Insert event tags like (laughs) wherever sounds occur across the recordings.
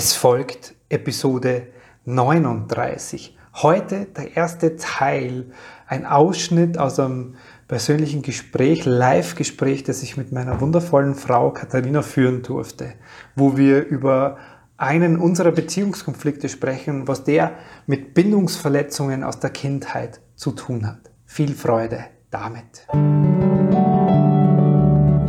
Es folgt Episode 39. Heute der erste Teil, ein Ausschnitt aus einem persönlichen Gespräch, Live-Gespräch, das ich mit meiner wundervollen Frau Katharina führen durfte, wo wir über einen unserer Beziehungskonflikte sprechen, was der mit Bindungsverletzungen aus der Kindheit zu tun hat. Viel Freude damit.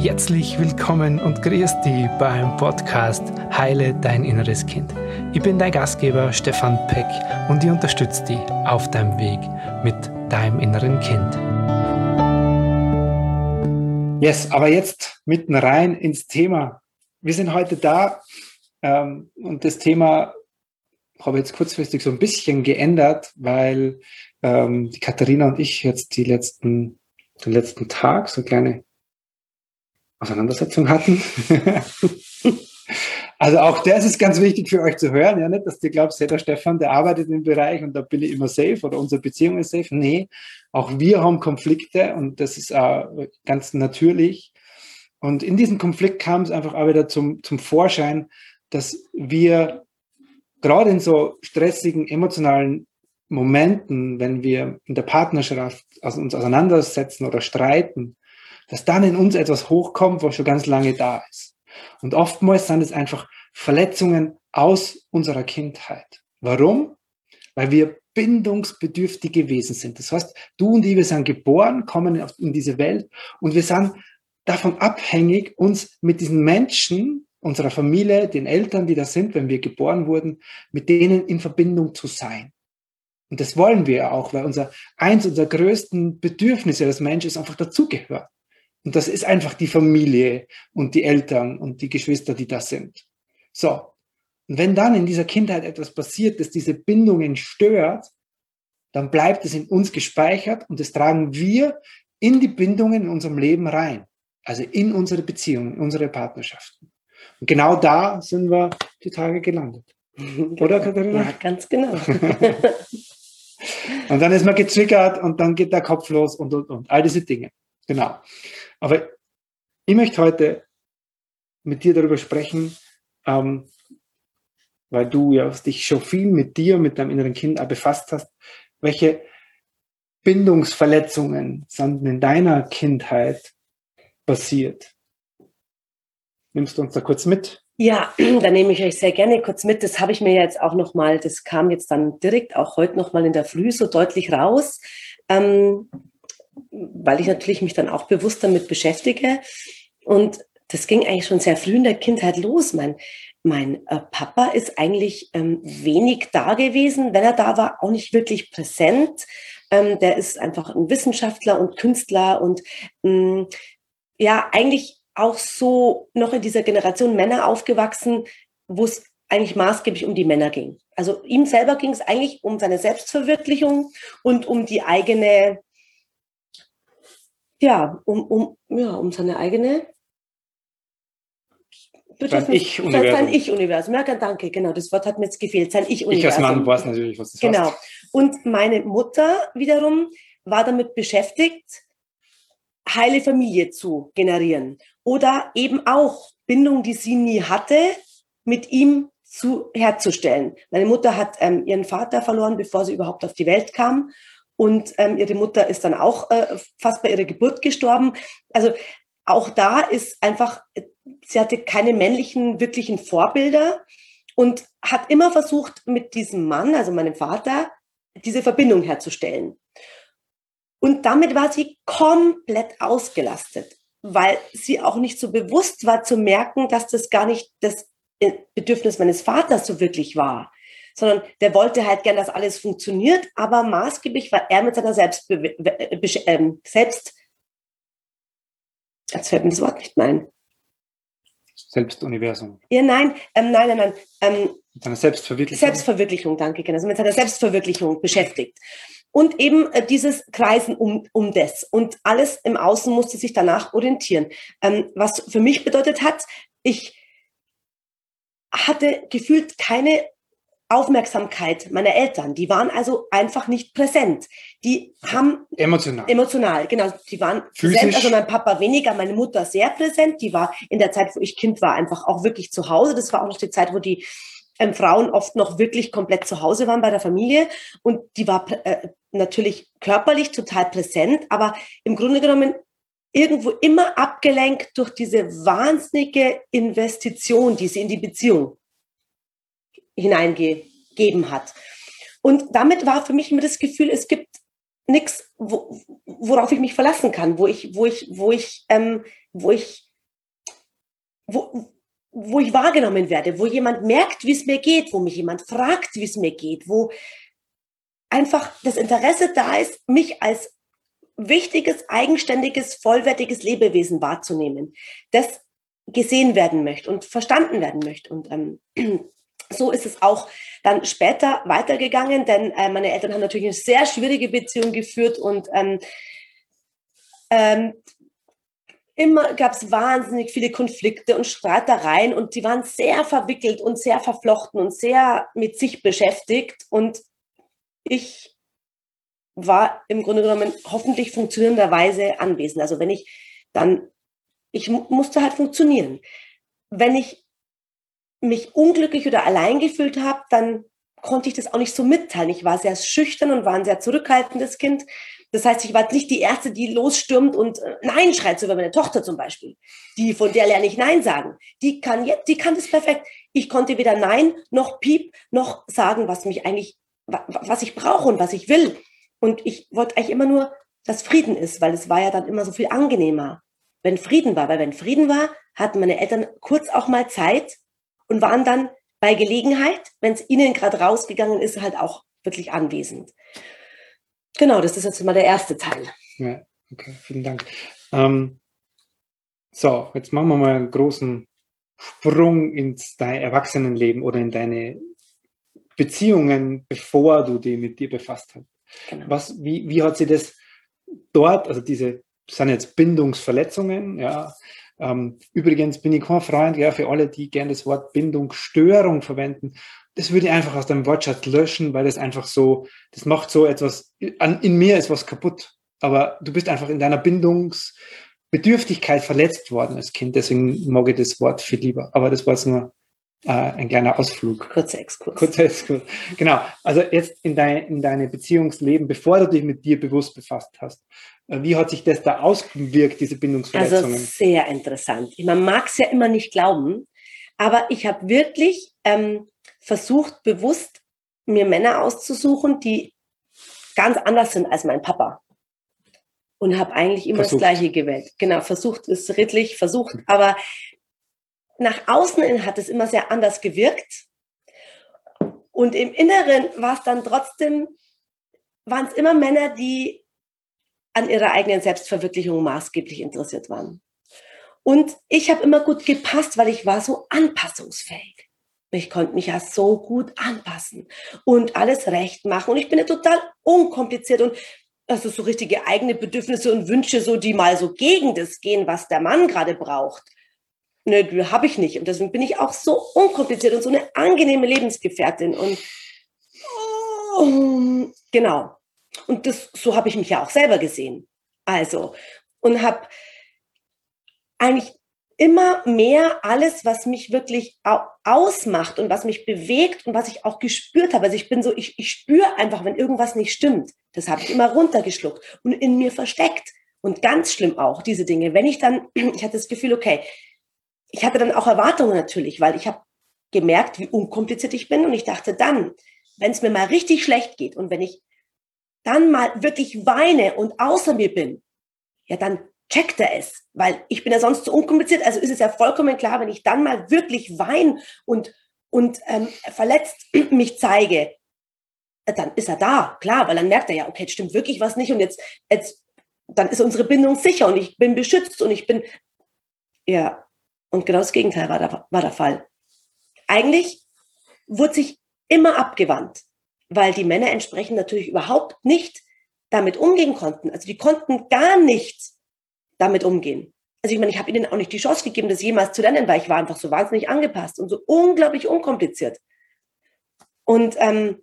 Herzlich willkommen und grüß dich beim Podcast Heile dein inneres Kind. Ich bin dein Gastgeber Stefan Peck und ich unterstütze dich auf deinem Weg mit deinem inneren Kind. Yes, aber jetzt mitten rein ins Thema. Wir sind heute da ähm, und das Thema habe ich jetzt kurzfristig so ein bisschen geändert, weil ähm, die Katharina und ich jetzt die letzten, den letzten Tag so kleine Auseinandersetzung hatten. (laughs) also auch das ist ganz wichtig für euch zu hören, ja nicht, dass ihr glaubt, der Stefan, der arbeitet im Bereich und da bin ich immer safe oder unsere Beziehung ist safe. Nee, auch wir haben Konflikte und das ist äh, ganz natürlich. Und in diesem Konflikt kam es einfach auch wieder zum, zum Vorschein, dass wir gerade in so stressigen emotionalen Momenten, wenn wir in der Partnerschaft uns auseinandersetzen oder streiten, dass dann in uns etwas hochkommt, was schon ganz lange da ist. Und oftmals sind es einfach Verletzungen aus unserer Kindheit. Warum? Weil wir bindungsbedürftige Wesen sind. Das heißt, du und ich, wir sind geboren, kommen in diese Welt und wir sind davon abhängig, uns mit diesen Menschen, unserer Familie, den Eltern, die da sind, wenn wir geboren wurden, mit denen in Verbindung zu sein. Und das wollen wir auch, weil unser eins unserer größten Bedürfnisse als Mensch ist einfach dazugehören. Und das ist einfach die Familie und die Eltern und die Geschwister, die da sind. So. Und wenn dann in dieser Kindheit etwas passiert, das diese Bindungen stört, dann bleibt es in uns gespeichert und das tragen wir in die Bindungen in unserem Leben rein. Also in unsere Beziehungen, in unsere Partnerschaften. Und genau da sind wir die Tage gelandet. Oder, Katharina? Ja, ganz genau. (laughs) und dann ist man gezwickert und dann geht der Kopf los und, und, und. All diese Dinge. Genau. Aber ich möchte heute mit dir darüber sprechen, ähm, weil du ja dich schon viel mit dir, mit deinem inneren Kind befasst hast, welche Bindungsverletzungen sind in deiner Kindheit passiert. Nimmst du uns da kurz mit? Ja, (clears throat) da nehme ich euch sehr gerne kurz mit. Das habe ich mir jetzt auch nochmal, das kam jetzt dann direkt auch heute nochmal in der Früh so deutlich raus. Ähm, weil ich natürlich mich dann auch bewusst damit beschäftige. Und das ging eigentlich schon sehr früh in der Kindheit los. Mein, mein äh, Papa ist eigentlich ähm, wenig da gewesen. Wenn er da war, auch nicht wirklich präsent. Ähm, der ist einfach ein Wissenschaftler und Künstler und ähm, ja, eigentlich auch so noch in dieser Generation Männer aufgewachsen, wo es eigentlich maßgeblich um die Männer ging. Also ihm selber ging es eigentlich um seine Selbstverwirklichung und um die eigene ja, um, um, ja, um seine eigene sein Ich-Universum. Sein Ich-Universum. Ja, danke, genau. Das Wort hat mir jetzt gefehlt. Sein Ich-Universum. Ich als Mann weiß natürlich, was das Genau. Heißt. Und meine Mutter wiederum war damit beschäftigt, heile Familie zu generieren. Oder eben auch Bindung, die sie nie hatte, mit ihm zu, herzustellen. Meine Mutter hat ähm, ihren Vater verloren, bevor sie überhaupt auf die Welt kam. Und ähm, ihre Mutter ist dann auch äh, fast bei ihrer Geburt gestorben. Also auch da ist einfach, sie hatte keine männlichen wirklichen Vorbilder und hat immer versucht, mit diesem Mann, also meinem Vater, diese Verbindung herzustellen. Und damit war sie komplett ausgelastet, weil sie auch nicht so bewusst war zu merken, dass das gar nicht das äh, Bedürfnis meines Vaters so wirklich war sondern der wollte halt gern, dass alles funktioniert, aber maßgeblich war er mit seiner Selbst, ähm, Selbst, jetzt fällt mir das Wort nicht ein. Selbstuniversum. Ja, nein, ähm, nein, nein, nein. Ähm, mit seiner Selbstverwirklichung. Selbstverwirklichung, danke, genau. Also mit seiner Selbstverwirklichung beschäftigt. Und eben äh, dieses Kreisen um, um das. Und alles im Außen musste sich danach orientieren. Ähm, was für mich bedeutet hat, ich hatte gefühlt keine Aufmerksamkeit meiner Eltern. Die waren also einfach nicht präsent. Die haben emotional. Emotional, genau. Die waren Physisch. präsent. Also mein Papa weniger, meine Mutter sehr präsent. Die war in der Zeit, wo ich Kind war, einfach auch wirklich zu Hause. Das war auch noch die Zeit, wo die ähm, Frauen oft noch wirklich komplett zu Hause waren bei der Familie und die war äh, natürlich körperlich total präsent, aber im Grunde genommen irgendwo immer abgelenkt durch diese wahnsinnige Investition, die sie in die Beziehung hineingegeben hat. Und damit war für mich immer das Gefühl, es gibt nichts, wo, worauf ich mich verlassen kann, wo ich, wo ich, wo ich, ähm, wo ich, wo, wo ich wahrgenommen werde, wo jemand merkt, wie es mir geht, wo mich jemand fragt, wie es mir geht, wo einfach das Interesse da ist, mich als wichtiges, eigenständiges, vollwertiges Lebewesen wahrzunehmen, das gesehen werden möchte und verstanden werden möchte. Und ähm, so ist es auch dann später weitergegangen, denn äh, meine Eltern haben natürlich eine sehr schwierige Beziehung geführt und ähm, ähm, immer gab es wahnsinnig viele Konflikte und Streitereien und die waren sehr verwickelt und sehr verflochten und sehr mit sich beschäftigt und ich war im Grunde genommen hoffentlich funktionierenderweise anwesend. Also wenn ich dann, ich musste halt funktionieren. Wenn ich mich unglücklich oder allein gefühlt habe, dann konnte ich das auch nicht so mitteilen. Ich war sehr schüchtern und war ein sehr zurückhaltendes Kind. Das heißt, ich war nicht die Erste, die losstürmt und äh, Nein schreit, so wie meine Tochter zum Beispiel. Die, von der lerne ich Nein sagen. Die kann jetzt, die kann das perfekt. Ich konnte weder Nein noch Piep noch sagen, was mich eigentlich, was ich brauche und was ich will. Und ich wollte eigentlich immer nur, dass Frieden ist, weil es war ja dann immer so viel angenehmer, wenn Frieden war. Weil wenn Frieden war, hatten meine Eltern kurz auch mal Zeit und waren dann bei Gelegenheit, wenn es ihnen gerade rausgegangen ist, halt auch wirklich anwesend. Genau, das ist jetzt mal der erste Teil. Ja, okay, vielen Dank. Ähm, so, jetzt machen wir mal einen großen Sprung ins dein Erwachsenenleben oder in deine Beziehungen, bevor du die mit dir befasst hast. Genau. Was, wie, wie hat sie das dort, also diese sind jetzt Bindungsverletzungen, ja. Ähm, übrigens bin ich kein Freund, ja, für alle, die gerne das Wort Bindungsstörung verwenden. Das würde ich einfach aus dem Wortschatz löschen, weil das einfach so, das macht so etwas, an, in mir ist was kaputt. Aber du bist einfach in deiner Bindungsbedürftigkeit verletzt worden als Kind, deswegen mag ich das Wort viel lieber. Aber das war jetzt nur äh, ein kleiner Ausflug. Kurzer Exkurs. Kurzer Exkurs. Genau. Also jetzt in, dein, in deine Beziehungsleben, bevor du dich mit dir bewusst befasst hast. Äh, wie hat sich das da ausgewirkt, diese Bindungsverletzungen? Also sehr interessant. Man mag es ja immer nicht glauben, aber ich habe wirklich ähm, versucht, bewusst mir Männer auszusuchen, die ganz anders sind als mein Papa. Und habe eigentlich immer versucht. das Gleiche gewählt. Genau, versucht ist redlich, versucht, aber nach außen hin hat es immer sehr anders gewirkt. Und im Inneren war es dann trotzdem, waren es immer Männer, die an ihrer eigenen Selbstverwirklichung maßgeblich interessiert waren. Und ich habe immer gut gepasst, weil ich war so anpassungsfähig. Ich konnte mich ja so gut anpassen und alles recht machen. Und ich bin ja total unkompliziert und also so richtige eigene Bedürfnisse und Wünsche, so die mal so gegen das gehen, was der Mann gerade braucht die habe ich nicht. Und deswegen bin ich auch so unkompliziert und so eine angenehme Lebensgefährtin. Und oh, genau. Und das, so habe ich mich ja auch selber gesehen. Also, und habe eigentlich immer mehr alles, was mich wirklich ausmacht und was mich bewegt und was ich auch gespürt habe. Also ich bin so, ich, ich spüre einfach, wenn irgendwas nicht stimmt. Das habe ich immer runtergeschluckt und in mir versteckt. Und ganz schlimm auch, diese Dinge. Wenn ich dann, (clears throat) ich hatte das Gefühl, okay, ich hatte dann auch Erwartungen natürlich, weil ich habe gemerkt, wie unkompliziert ich bin und ich dachte dann, wenn es mir mal richtig schlecht geht und wenn ich dann mal wirklich weine und außer mir bin, ja, dann checkt er es, weil ich bin ja sonst so unkompliziert, also ist es ja vollkommen klar, wenn ich dann mal wirklich weine und, und ähm, verletzt (clears throat) mich zeige, dann ist er da, klar, weil dann merkt er ja, okay, jetzt stimmt wirklich was nicht und jetzt, jetzt, dann ist unsere Bindung sicher und ich bin beschützt und ich bin, ja, und genau das Gegenteil war der, war der Fall. Eigentlich wurde sich immer abgewandt, weil die Männer entsprechend natürlich überhaupt nicht damit umgehen konnten. Also die konnten gar nicht damit umgehen. Also ich meine, ich habe ihnen auch nicht die Chance gegeben, das jemals zu lernen, weil ich war einfach so wahnsinnig angepasst und so unglaublich unkompliziert. Und ähm,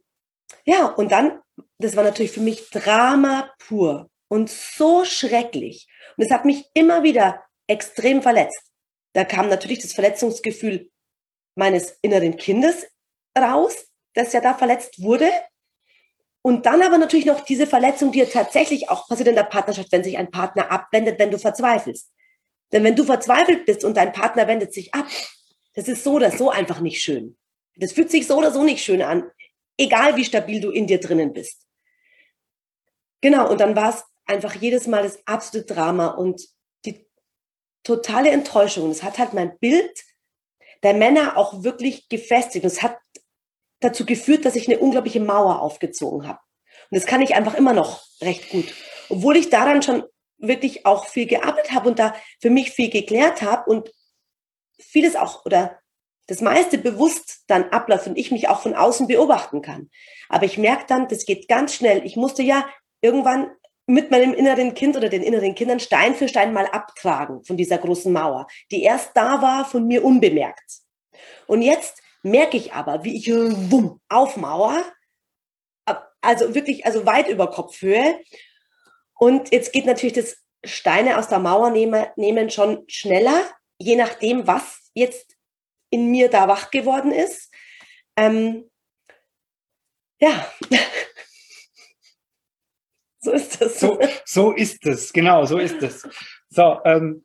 ja, und dann, das war natürlich für mich Drama pur und so schrecklich. Und es hat mich immer wieder extrem verletzt. Da kam natürlich das Verletzungsgefühl meines inneren Kindes raus, das ja da verletzt wurde. Und dann aber natürlich noch diese Verletzung, die ja tatsächlich auch passiert in der Partnerschaft, wenn sich ein Partner abwendet, wenn du verzweifelst. Denn wenn du verzweifelt bist und dein Partner wendet sich ab, das ist so oder so einfach nicht schön. Das fühlt sich so oder so nicht schön an, egal wie stabil du in dir drinnen bist. Genau, und dann war es einfach jedes Mal das absolute Drama und die totale Enttäuschung. Es hat halt mein Bild der Männer auch wirklich gefestigt. Es hat dazu geführt, dass ich eine unglaubliche Mauer aufgezogen habe. Und das kann ich einfach immer noch recht gut. Obwohl ich daran schon wirklich auch viel gearbeitet habe und da für mich viel geklärt habe und vieles auch oder das meiste bewusst dann abläuft und ich mich auch von außen beobachten kann. Aber ich merke dann, das geht ganz schnell. Ich musste ja irgendwann mit meinem inneren Kind oder den inneren Kindern Stein für Stein mal abtragen von dieser großen Mauer, die erst da war von mir unbemerkt. Und jetzt merke ich aber, wie ich wumm, aufmauer, also wirklich, also weit über Kopfhöhe. Und jetzt geht natürlich das Steine aus der Mauer nehmen, nehmen schon schneller, je nachdem, was jetzt in mir da wach geworden ist. Ähm, ja. (laughs) So ist das. So, so ist es, genau, so ist es. So, ähm,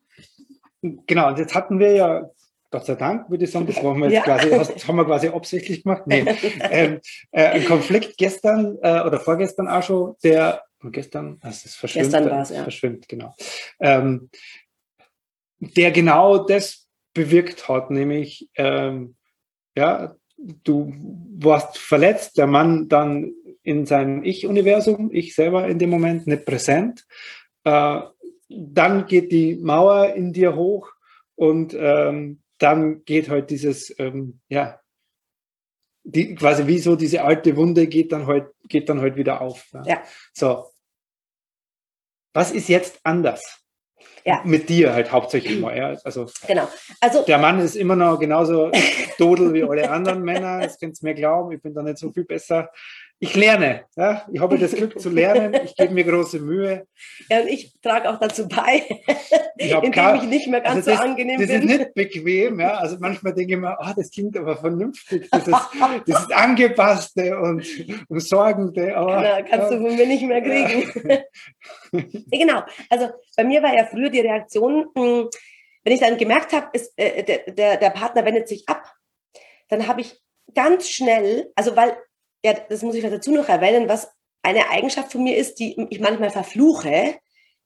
genau, und jetzt hatten wir ja, Gott sei Dank, würde ich sagen, das, wir jetzt ja. quasi, das haben wir quasi absichtlich gemacht. Nee, (laughs) ähm, äh, ein Konflikt gestern äh, oder vorgestern auch schon, der gestern, das ist verschwimmt, gestern war's, ja. verschwimmt, genau. Ähm, der genau das bewirkt hat, nämlich ähm, ja, du warst verletzt, der Mann dann in seinem Ich-Universum, ich selber in dem Moment nicht präsent. Äh, dann geht die Mauer in dir hoch und ähm, dann geht halt dieses, ähm, ja, die, quasi wie so diese alte Wunde geht dann halt, geht dann halt wieder auf. Ja. ja. So. Was ist jetzt anders? Ja. Mit dir halt hauptsächlich mal. Ja. Also, genau. Also, der Mann ist immer noch genauso (laughs) dodel wie alle anderen Männer. Das könnt ihr mir glauben. Ich bin da nicht so viel besser ich lerne. Ja? Ich habe das Glück zu lernen. Ich gebe mir große Mühe. Ja, und ich trage auch dazu bei, ich indem gar, ich nicht mehr ganz also das, so angenehm das bin. Das ist nicht bequem. Ja? Also manchmal denke ich mir, oh, das klingt aber vernünftig. Das ist, das ist angepasste und, und sorgende. Aber, genau, kannst ja. du von mir nicht mehr kriegen. Ja. genau. Also bei mir war ja früher die Reaktion, hm, wenn ich dann gemerkt habe, ist, äh, der, der, der Partner wendet sich ab, dann habe ich ganz schnell, also weil ja, das muss ich dazu noch erwähnen, was eine Eigenschaft von mir ist, die ich manchmal verfluche,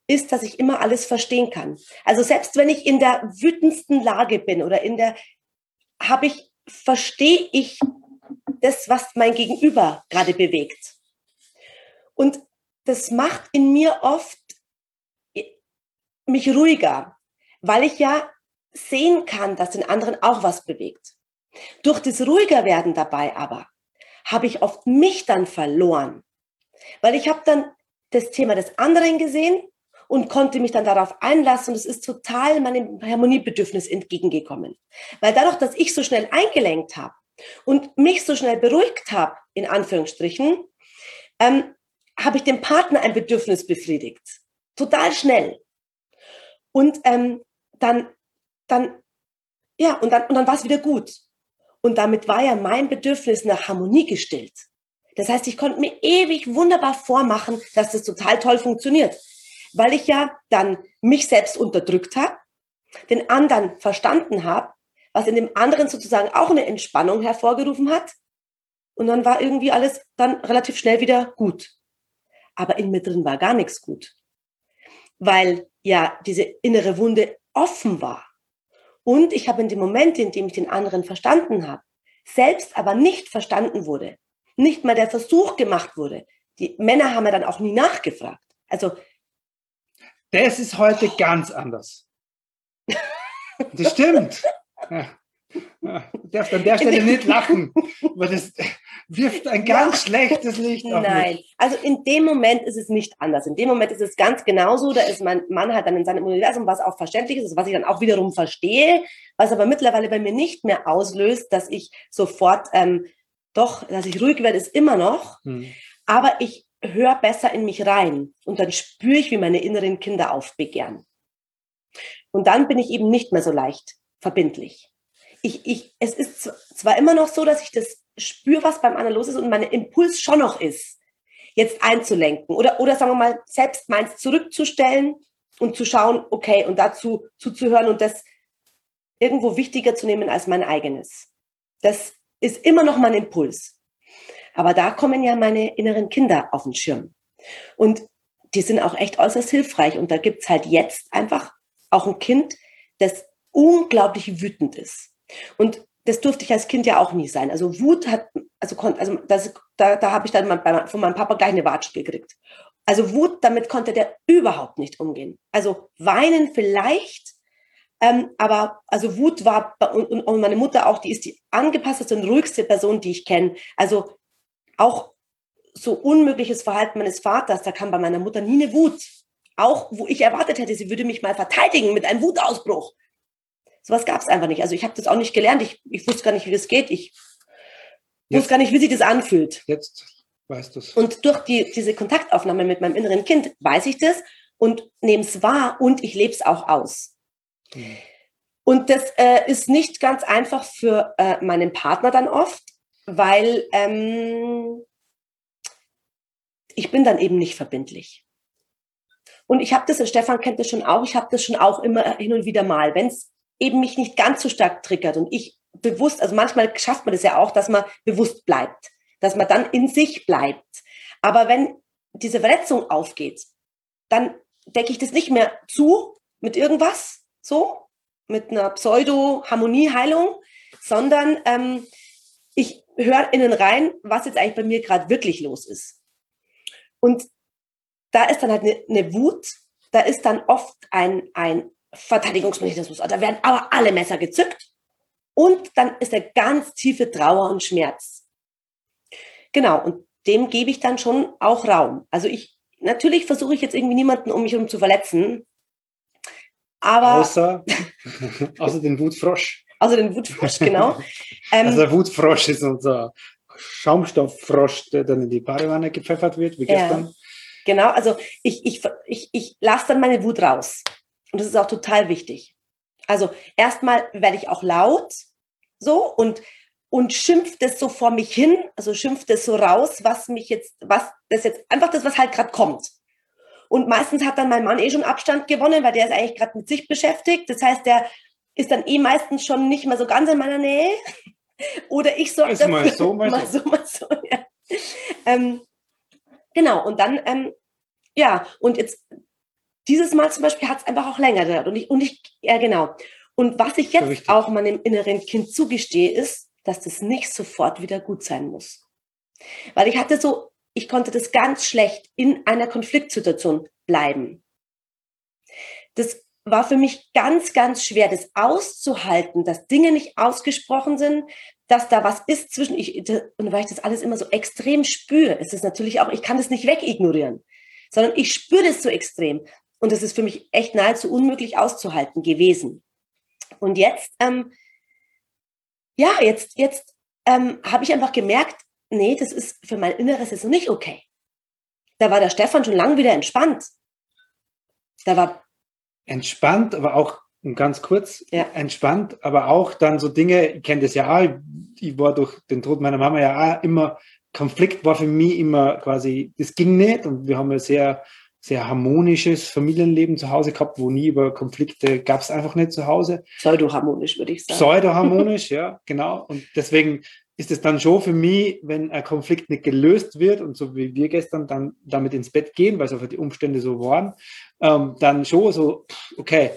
ist, dass ich immer alles verstehen kann. Also selbst wenn ich in der wütendsten Lage bin oder in der, habe ich, verstehe ich das, was mein Gegenüber gerade bewegt. Und das macht in mir oft mich ruhiger, weil ich ja sehen kann, dass den anderen auch was bewegt. Durch das ruhiger werden dabei aber habe ich oft mich dann verloren. Weil ich habe dann das Thema des anderen gesehen und konnte mich dann darauf einlassen und es ist total meinem Harmoniebedürfnis entgegengekommen. Weil dadurch, dass ich so schnell eingelenkt habe und mich so schnell beruhigt habe, in Anführungsstrichen, ähm, habe ich dem Partner ein Bedürfnis befriedigt. Total schnell. Und ähm, dann, dann, ja, und dann, und dann war es wieder gut. Und damit war ja mein Bedürfnis nach Harmonie gestillt. Das heißt, ich konnte mir ewig wunderbar vormachen, dass das total toll funktioniert, weil ich ja dann mich selbst unterdrückt habe, den anderen verstanden habe, was in dem anderen sozusagen auch eine Entspannung hervorgerufen hat. Und dann war irgendwie alles dann relativ schnell wieder gut. Aber in mir drin war gar nichts gut, weil ja diese innere Wunde offen war. Und ich habe in dem Moment, in dem ich den anderen verstanden habe, selbst aber nicht verstanden wurde, nicht mal der Versuch gemacht wurde. Die Männer haben ja dann auch nie nachgefragt. Also das ist heute ganz anders. Das stimmt. (laughs) Ja. Du darfst an der Stelle nicht lachen, weil das wirft ein ganz ja. schlechtes Licht auf Nein, mich. also in dem Moment ist es nicht anders. In dem Moment ist es ganz genauso. Da ist mein Mann halt dann in seinem Universum, was auch verständlich ist, was ich dann auch wiederum verstehe, was aber mittlerweile bei mir nicht mehr auslöst, dass ich sofort ähm, doch, dass ich ruhig werde, ist immer noch. Hm. Aber ich höre besser in mich rein und dann spüre ich, wie meine inneren Kinder aufbegehren. Und dann bin ich eben nicht mehr so leicht verbindlich ich, ich, es ist zwar immer noch so, dass ich das spüre, was beim anderen los ist und mein Impuls schon noch ist, jetzt einzulenken oder, oder sagen wir mal, selbst meins zurückzustellen und zu schauen, okay, und dazu zuzuhören und das irgendwo wichtiger zu nehmen als mein eigenes. Das ist immer noch mein Impuls. Aber da kommen ja meine inneren Kinder auf den Schirm. Und die sind auch echt äußerst hilfreich. Und da gibt's halt jetzt einfach auch ein Kind, das unglaublich wütend ist. Und das durfte ich als Kind ja auch nie sein. Also Wut hat, also, also das, da, da habe ich dann bei, von meinem Papa gleich eine Watsch gekriegt. Also Wut, damit konnte der überhaupt nicht umgehen. Also weinen vielleicht, ähm, aber also Wut war, und, und meine Mutter auch, die ist die angepassteste und ruhigste Person, die ich kenne. Also auch so unmögliches Verhalten meines Vaters, da kam bei meiner Mutter nie eine Wut. Auch wo ich erwartet hätte, sie würde mich mal verteidigen mit einem Wutausbruch. Sowas gab es einfach nicht. Also ich habe das auch nicht gelernt. Ich, ich wusste gar nicht, wie das geht. Ich jetzt, wusste gar nicht, wie sich das anfühlt. Jetzt weißt du es. Und durch die, diese Kontaktaufnahme mit meinem inneren Kind weiß ich das und nehme es wahr und ich lebe es auch aus. Mhm. Und das äh, ist nicht ganz einfach für äh, meinen Partner dann oft, weil ähm, ich bin dann eben nicht verbindlich. Und ich habe das, und Stefan kennt das schon auch, ich habe das schon auch immer hin und wieder mal, wenn es eben mich nicht ganz so stark triggert und ich bewusst, also manchmal schafft man das ja auch, dass man bewusst bleibt, dass man dann in sich bleibt. Aber wenn diese Verletzung aufgeht, dann decke ich das nicht mehr zu mit irgendwas, so, mit einer Pseudo-Harmonieheilung, sondern ähm, ich höre innen rein, was jetzt eigentlich bei mir gerade wirklich los ist. Und da ist dann halt eine, eine Wut, da ist dann oft ein, ein Verteidigungsmechanismus. Da werden aber alle Messer gezückt. Und dann ist der ganz tiefe Trauer und Schmerz. Genau, und dem gebe ich dann schon auch Raum. Also ich, natürlich versuche ich jetzt irgendwie niemanden um mich herum zu verletzen. Aber. Außer, (laughs) außer den Wutfrosch. Außer den Wutfrosch, genau. (laughs) Ähm, also der Wutfrosch ist unser Schaumstofffrosch, der dann in die Badewanne gepfeffert wird, wie gestern. Ja, genau, also ich, ich, ich, ich lasse dann meine Wut raus. Und das ist auch total wichtig. Also erstmal werde ich auch laut so und und schimpft es so vor mich hin, also schimpft es so raus, was mich jetzt, was das jetzt einfach das, was halt gerade kommt. Und meistens hat dann mein Mann eh schon Abstand gewonnen, weil der ist eigentlich gerade mit sich beschäftigt. Das heißt, der ist dann eh meistens schon nicht mehr so ganz in meiner Nähe. Oder ich sorge also mal so, mal, mal so. so, mal so. Ja. Ähm, genau, und dann, ähm, ja, und jetzt dieses Mal zum Beispiel hat es einfach auch länger gedauert. Und ich, und ich, ja genau. Und was ich jetzt Richtig. auch meinem inneren Kind zugestehe, ist, dass das nicht sofort wieder gut sein muss. Weil ich hatte so, ich konnte das ganz schlecht in einer Konfliktsituation bleiben. Das war für mich ganz, ganz schwer, das auszuhalten, dass Dinge nicht ausgesprochen sind, dass da was ist zwischen ich und weil ich das alles immer so extrem spüre, ist es natürlich auch, ich kann das nicht wegignorieren, sondern ich spüre das so extrem. Und es ist für mich echt nahezu unmöglich auszuhalten gewesen. Und jetzt, ähm, ja, jetzt, jetzt ähm, habe ich einfach gemerkt, nee, das ist für mein Inneres so nicht okay. Da war der Stefan schon lange wieder entspannt. Da war entspannt, aber auch ganz kurz ja. entspannt, aber auch dann so Dinge, ich kenne das ja auch, ich war durch den Tod meiner Mama ja auch immer, Konflikt war für mich immer quasi, das ging nicht und wir haben ja sehr sehr harmonisches Familienleben zu Hause gehabt, wo nie über Konflikte gab es einfach nicht zu Hause. Pseudo-harmonisch, würde ich sagen. Pseudo-harmonisch, (laughs) ja, genau. Und deswegen ist es dann schon für mich, wenn ein Konflikt nicht gelöst wird und so wie wir gestern dann damit ins Bett gehen, weil es einfach die Umstände so waren, ähm, dann schon so, okay,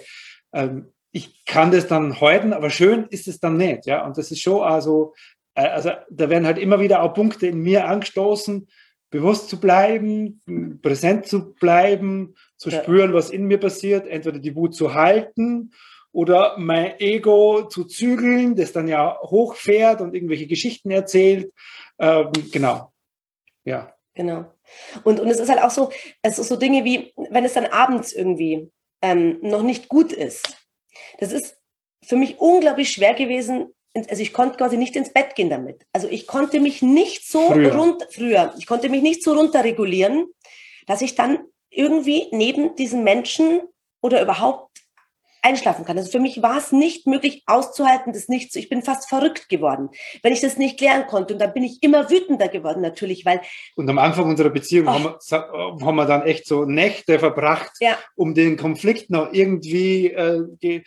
ähm, ich kann das dann halten, aber schön ist es dann nicht, ja. Und das ist schon also, also da werden halt immer wieder auch Punkte in mir angestoßen, bewusst zu bleiben, präsent zu bleiben, zu ja. spüren, was in mir passiert, entweder die Wut zu halten oder mein Ego zu zügeln, das dann ja hochfährt und irgendwelche Geschichten erzählt. Ähm, genau. Ja. Genau. Und, und es ist halt auch so, es ist so Dinge wie, wenn es dann abends irgendwie ähm, noch nicht gut ist. Das ist für mich unglaublich schwer gewesen, also ich konnte quasi nicht ins Bett gehen damit. Also ich konnte mich nicht so früher. runter, früher, ich konnte mich nicht so runterregulieren, dass ich dann irgendwie neben diesen Menschen oder überhaupt einschlafen kann. Also für mich war es nicht möglich auszuhalten, das nicht zu. Ich bin fast verrückt geworden, wenn ich das nicht klären konnte. Und dann bin ich immer wütender geworden natürlich, weil. Und am Anfang unserer Beziehung oh. haben, wir, haben wir dann echt so Nächte verbracht, ja. um den Konflikt noch irgendwie. Äh,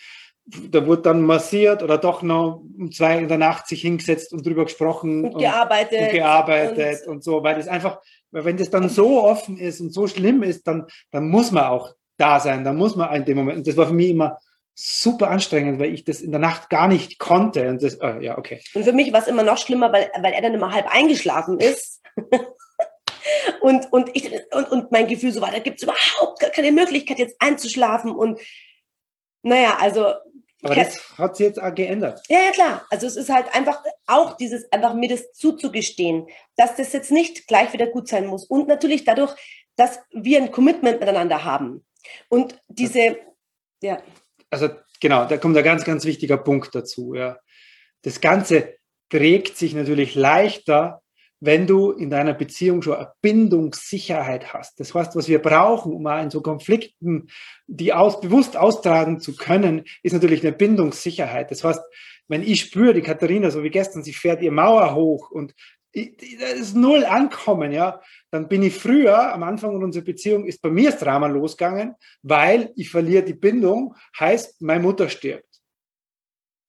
da wurde dann massiert oder doch noch um zwei in der Nacht sich hingesetzt und drüber gesprochen und, und gearbeitet und gearbeitet und, und so, weil das einfach, wenn das dann so offen ist und so schlimm ist, dann, dann muss man auch da sein, dann muss man in dem Moment, und das war für mich immer super anstrengend, weil ich das in der Nacht gar nicht konnte. Und das, oh, ja, okay. Und für mich war es immer noch schlimmer, weil, weil er dann immer halb eingeschlafen ist. (laughs) und, und, ich, und, und mein Gefühl so war, da gibt es überhaupt gar keine Möglichkeit, jetzt einzuschlafen. Und naja, also. Aber das hat sich jetzt auch geändert. Ja, ja, klar. Also es ist halt einfach auch dieses, einfach mir das zuzugestehen, dass das jetzt nicht gleich wieder gut sein muss. Und natürlich dadurch, dass wir ein Commitment miteinander haben. Und diese, ja. Also genau, da kommt ein ganz, ganz wichtiger Punkt dazu. Ja. Das Ganze trägt sich natürlich leichter, wenn du in deiner Beziehung schon eine Bindungssicherheit hast. Das heißt, was wir brauchen, um in so Konflikten, die aus, bewusst austragen zu können, ist natürlich eine Bindungssicherheit. Das heißt, wenn ich spüre, die Katharina, so wie gestern, sie fährt ihr Mauer hoch und da ist null ankommen, ja, dann bin ich früher, am Anfang unserer Beziehung, ist bei mir das Drama losgegangen, weil ich verliere die Bindung, heißt, meine Mutter stirbt.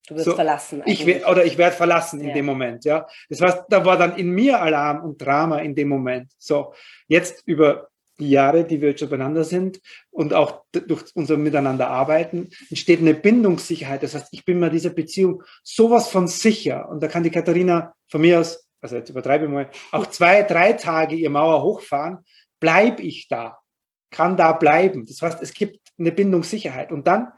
Du wirst so, verlassen. Ich werd, oder ich werde verlassen in ja. dem Moment, ja. Das heißt, da war dann in mir Alarm und Drama in dem Moment. So, jetzt über die Jahre, die wir jetzt schon beieinander sind und auch durch unser Miteinander arbeiten, entsteht eine Bindungssicherheit. Das heißt, ich bin mir dieser Beziehung sowas von sicher. Und da kann die Katharina von mir aus also jetzt übertreibe ich mal, auch zwei, drei Tage ihr Mauer hochfahren, bleibe ich da, kann da bleiben. Das heißt, es gibt eine Bindungssicherheit. Und dann,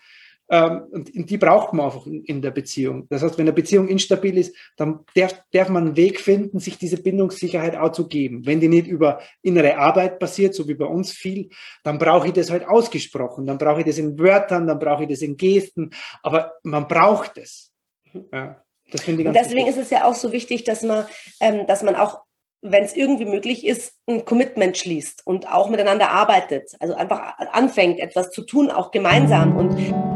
und die braucht man einfach in, der Beziehung. Das heißt, wenn eine Beziehung instabil ist, dann darf, darf man einen Weg finden, sich diese Bindungssicherheit auch zu geben. Wenn die nicht über innere Arbeit passiert, so wie bei uns viel, dann brauche ich das halt ausgesprochen, dann brauche ich das in Wörtern, dann brauche ich das in Gesten, aber man braucht es. Ja. Und deswegen ist es ja auch so wichtig, dass man, ähm, dass man auch, wenn es irgendwie möglich ist, ein Commitment schließt und auch miteinander arbeitet. Also einfach anfängt, etwas zu tun, auch gemeinsam. Und